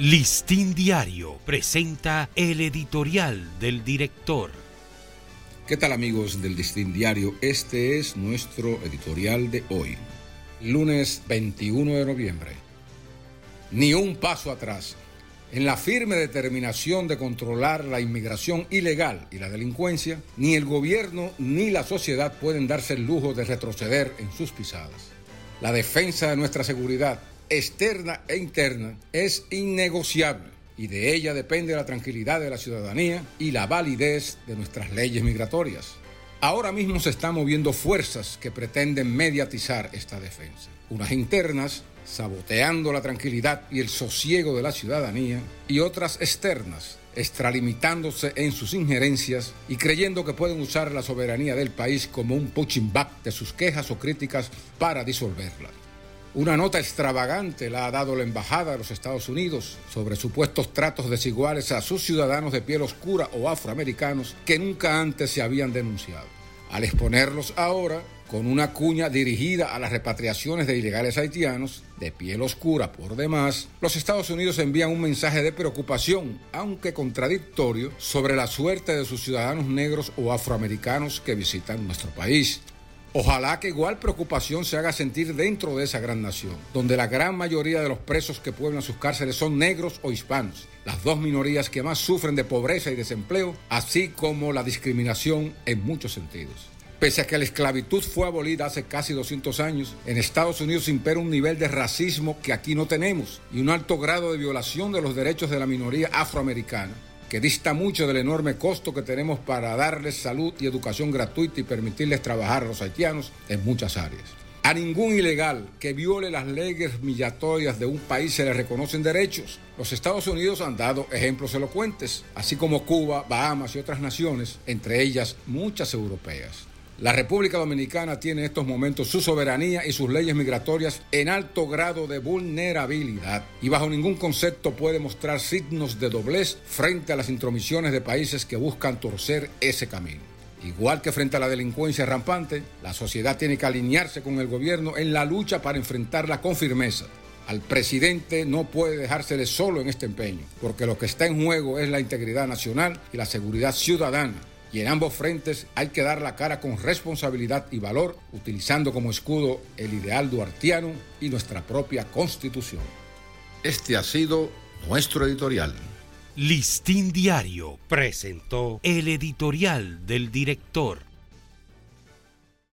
Listín Diario presenta el editorial del director. ¿Qué tal amigos del Listín Diario? Este es nuestro editorial de hoy, lunes 21 de noviembre. Ni un paso atrás. En la firme determinación de controlar la inmigración ilegal y la delincuencia, ni el gobierno ni la sociedad pueden darse el lujo de retroceder en sus pisadas. La defensa de nuestra seguridad externa e interna es innegociable y de ella depende la tranquilidad de la ciudadanía y la validez de nuestras leyes migratorias. Ahora mismo se están moviendo fuerzas que pretenden mediatizar esta defensa. Unas internas, saboteando la tranquilidad y el sosiego de la ciudadanía, y otras externas, extralimitándose en sus injerencias y creyendo que pueden usar la soberanía del país como un punching back de sus quejas o críticas para disolverla. Una nota extravagante la ha dado la Embajada de los Estados Unidos sobre supuestos tratos desiguales a sus ciudadanos de piel oscura o afroamericanos que nunca antes se habían denunciado. Al exponerlos ahora, con una cuña dirigida a las repatriaciones de ilegales haitianos, de piel oscura por demás, los Estados Unidos envían un mensaje de preocupación, aunque contradictorio, sobre la suerte de sus ciudadanos negros o afroamericanos que visitan nuestro país. Ojalá que igual preocupación se haga sentir dentro de esa gran nación, donde la gran mayoría de los presos que pueblan sus cárceles son negros o hispanos, las dos minorías que más sufren de pobreza y desempleo, así como la discriminación en muchos sentidos. Pese a que la esclavitud fue abolida hace casi 200 años, en Estados Unidos impera un nivel de racismo que aquí no tenemos y un alto grado de violación de los derechos de la minoría afroamericana que dista mucho del enorme costo que tenemos para darles salud y educación gratuita y permitirles trabajar a los haitianos en muchas áreas. A ningún ilegal que viole las leyes migratorias de un país se le reconocen derechos. Los Estados Unidos han dado ejemplos elocuentes, así como Cuba, Bahamas y otras naciones, entre ellas muchas europeas. La República Dominicana tiene en estos momentos su soberanía y sus leyes migratorias en alto grado de vulnerabilidad y bajo ningún concepto puede mostrar signos de doblez frente a las intromisiones de países que buscan torcer ese camino. Igual que frente a la delincuencia rampante, la sociedad tiene que alinearse con el gobierno en la lucha para enfrentarla con firmeza. Al presidente no puede dejársele solo en este empeño, porque lo que está en juego es la integridad nacional y la seguridad ciudadana y en ambos frentes hay que dar la cara con responsabilidad y valor, utilizando como escudo el ideal duartiano y nuestra propia constitución. Este ha sido nuestro editorial. Listín Diario presentó el editorial del director.